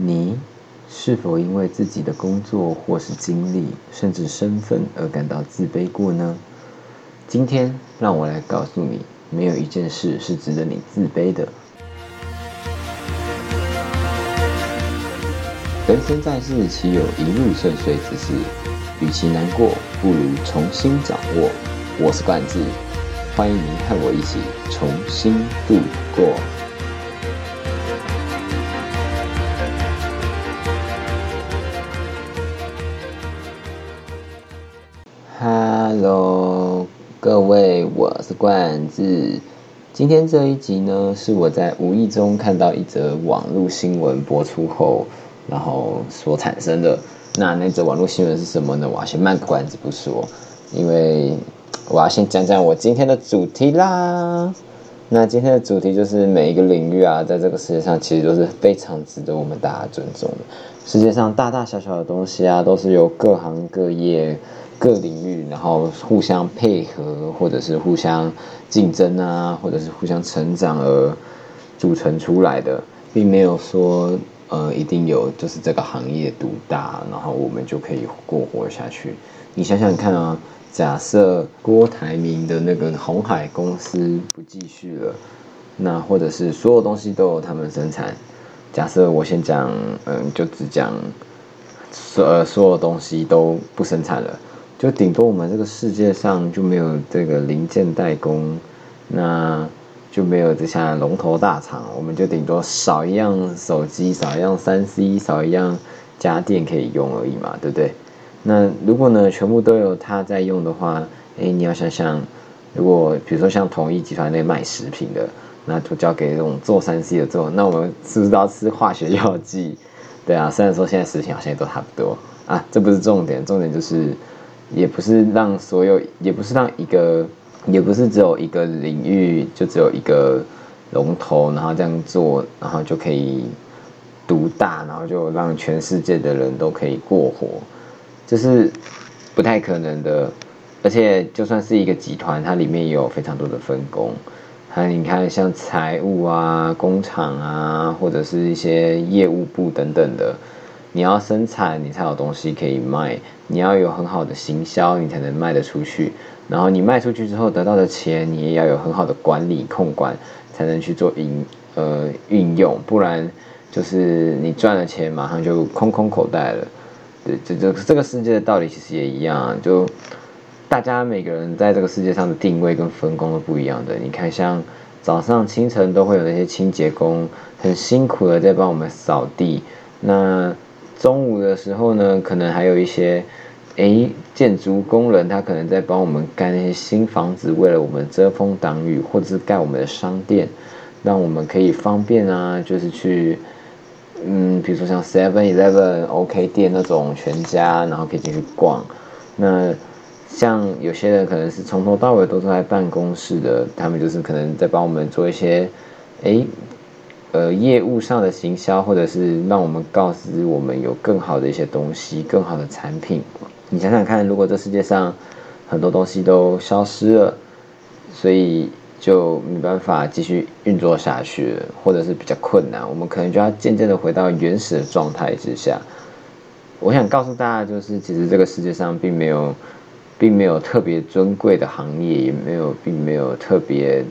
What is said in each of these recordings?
你是否因为自己的工作或是经历，甚至身份而感到自卑过呢？今天让我来告诉你，没有一件事是值得你自卑的。人生在世，岂有一路顺遂之事？与其难过，不如重新掌握。我是冠志，欢迎您和我一起重新度过。Hello，各位，我是冠志。今天这一集呢，是我在无意中看到一则网络新闻播出后，然后所产生的。那那则网络新闻是什么呢？我要先卖个关子不说，因为我要先讲讲我今天的主题啦。那今天的主题就是每一个领域啊，在这个世界上其实都是非常值得我们大家尊重的。世界上大大小小的东西啊，都是由各行各业。各领域，然后互相配合，或者是互相竞争啊，或者是互相成长而组成出来的，并没有说呃一定有就是这个行业独大，然后我们就可以过活下去。你想想看啊，假设郭台铭的那个红海公司不继续了，那或者是所有东西都有他们生产，假设我先讲，嗯，就只讲所呃所有东西都不生产了。就顶多我们这个世界上就没有这个零件代工，那就没有这项龙头大厂，我们就顶多少一样手机，少一样三 C，少一样家电可以用而已嘛，对不对？那如果呢，全部都有它在用的话，哎，你要想想，如果比如说像统一集团那卖食品的，那就交给这种做三 C 的做，那我们是不是要吃化学药剂？对啊，虽然说现在食品好像也都差不多啊，这不是重点，重点就是。也不是让所有，也不是让一个，也不是只有一个领域就只有一个龙头，然后这样做，然后就可以独大，然后就让全世界的人都可以过活，这是不太可能的。而且就算是一个集团，它里面也有非常多的分工，还有你看像财务啊、工厂啊，或者是一些业务部等等的。你要生产，你才有东西可以卖；你要有很好的行销，你才能卖得出去。然后你卖出去之后得到的钱，你也要有很好的管理控管，才能去做营呃运用。不然就是你赚了钱，马上就空空口袋了。对，这这这个世界的道理其实也一样，就大家每个人在这个世界上的定位跟分工都不一样的。你看，像早上清晨都会有那些清洁工很辛苦的在帮我们扫地，那。中午的时候呢，可能还有一些，诶，建筑工人他可能在帮我们盖那些新房子，为了我们遮风挡雨，或者是盖我们的商店，让我们可以方便啊，就是去，嗯，比如说像 Seven Eleven、OK 店那种全家，然后可以进去逛。那像有些人可能是从头到尾都是在办公室的，他们就是可能在帮我们做一些，诶。呃，业务上的行销，或者是让我们告知我们有更好的一些东西、更好的产品。你想想看，如果这世界上很多东西都消失了，所以就没办法继续运作下去，或者是比较困难，我们可能就要渐渐的回到原始的状态之下。我想告诉大家，就是其实这个世界上并没有，并没有特别尊贵的行业，也没有，并没有特别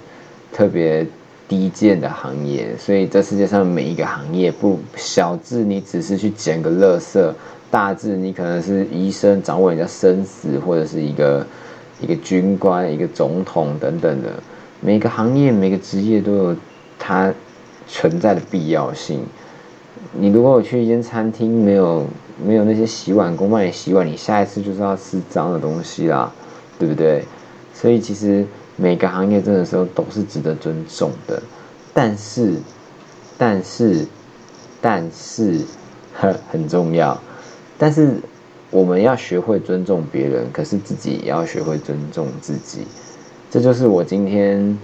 特别。低贱的行业，所以这世界上每一个行业，不小至你只是去捡个垃圾，大至你可能是医生掌握人家生死，或者是一个一个军官、一个总统等等的，每个行业、每个职业都有它存在的必要性。你如果我去一间餐厅，没有没有那些洗碗工帮你洗碗，你下一次就是要吃脏的东西啦，对不对？所以其实。每个行业真的时候都是值得尊重的，但是，但是，但是，很 很重要。但是我们要学会尊重别人，可是自己也要学会尊重自己。这就是我今天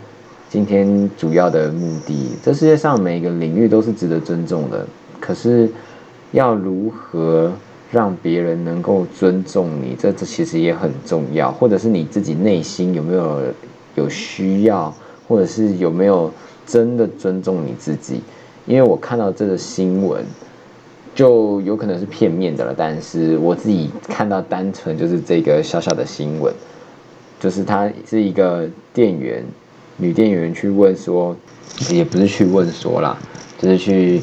今天主要的目的。这世界上每一个领域都是值得尊重的，可是要如何让别人能够尊重你，这这其实也很重要。或者是你自己内心有没有？有需要，或者是有没有真的尊重你自己？因为我看到这个新闻，就有可能是片面的了。但是我自己看到单纯就是这个小小的新闻，就是他是一个店员，女店员去问说，也不是去问说啦，就是去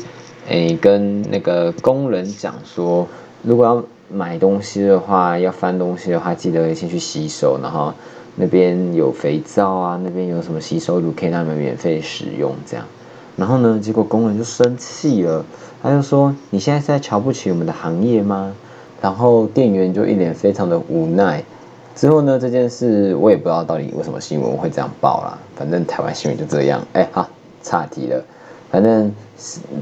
诶跟那个工人讲说，如果要买东西的话，要翻东西的话，记得先去洗手，然后那边有肥皂啊，那边有什么洗手乳可以让你们免费使用这样。然后呢，结果工人就生气了，他就说：“你现在是在瞧不起我们的行业吗？”然后店员就一脸非常的无奈。之后呢，这件事我也不知道到底为什么新闻会这样报啦，反正台湾新闻就这样。哎，好，岔题了。反正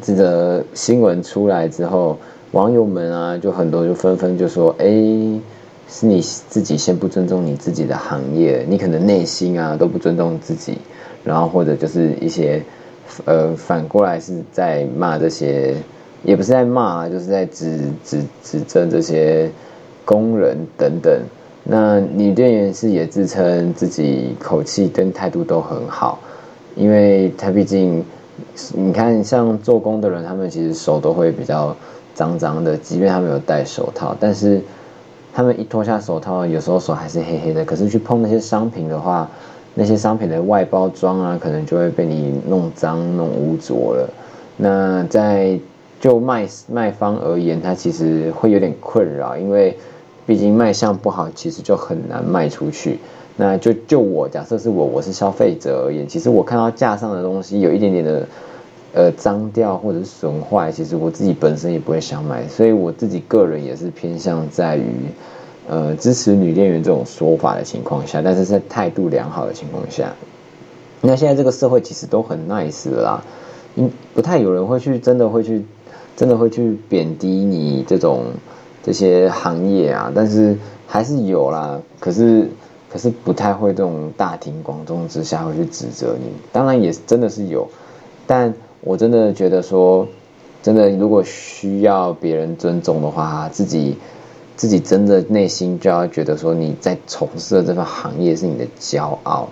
这个新闻出来之后。网友们啊，就很多就纷纷就说：“哎，是你自己先不尊重你自己的行业，你可能内心啊都不尊重自己，然后或者就是一些，呃，反过来是在骂这些，也不是在骂，就是在指指指证这些工人等等。那女店员是也自称自己口气跟态度都很好，因为她毕竟，你看像做工的人，他们其实手都会比较。”脏脏的，即便他们有戴手套，但是他们一脱下手套，有时候手还是黑黑的。可是去碰那些商品的话，那些商品的外包装啊，可能就会被你弄脏、弄污浊了。那在就卖卖方而言，他其实会有点困扰，因为毕竟卖相不好，其实就很难卖出去。那就就我假设是我，我是消费者而言，其实我看到架上的东西有一点点的。呃，脏掉或者是损坏，其实我自己本身也不会想买，所以我自己个人也是偏向在于，呃，支持女店员这种说法的情况下，但是在态度良好的情况下，那现在这个社会其实都很 nice 啦，嗯，不太有人会去真的会去，真的会去贬低你这种这些行业啊，但是还是有啦，可是可是不太会这种大庭广众之下会去指责你，当然也真的是有，但。我真的觉得说，真的，如果需要别人尊重的话，自己自己真的内心就要觉得说，你在从事的这份行业是你的骄傲，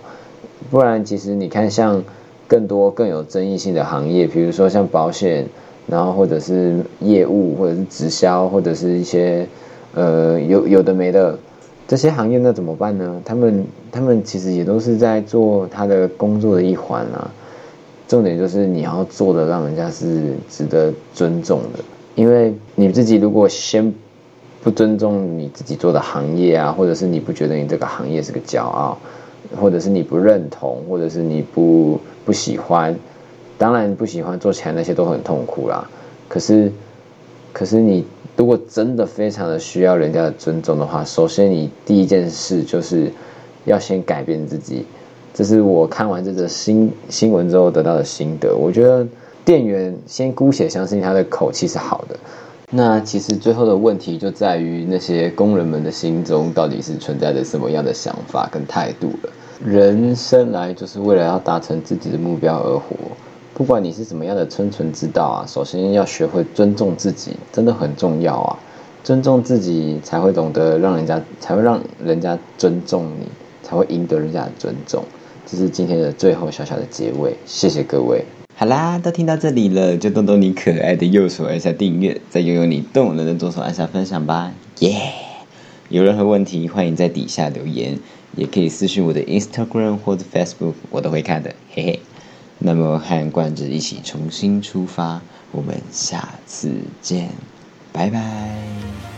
不然其实你看，像更多更有争议性的行业，比如说像保险，然后或者是业务，或者是直销，或者是一些呃有有的没的这些行业，那怎么办呢？他们他们其实也都是在做他的工作的一环啊。重点就是你要做的，让人家是值得尊重的。因为你自己如果先不尊重你自己做的行业啊，或者是你不觉得你这个行业是个骄傲，或者是你不认同，或者是你不不喜欢，当然不喜欢做起来那些都很痛苦啦。可是，可是你如果真的非常的需要人家的尊重的话，首先你第一件事就是要先改变自己。这是我看完这则新新闻之后得到的心得。我觉得店员先姑且相信他的口气是好的。那其实最后的问题就在于那些工人们的心中到底是存在着什么样的想法跟态度了。人生来就是为了要达成自己的目标而活，不管你是什么样的生存之道啊，首先要学会尊重自己，真的很重要啊。尊重自己才会懂得让人家，才会让人家尊重你，才会赢得人家的尊重。这是今天的最后小小的结尾，谢谢各位。好啦，都听到这里了，就动动你可爱的右手按下订阅，再拥有你动人的左手按下分享吧，耶！有任何问题，欢迎在底下留言，也可以私信我的 Instagram 或者 Facebook，我都会看的，嘿嘿。那么和冠子一起重新出发，我们下次见，拜拜。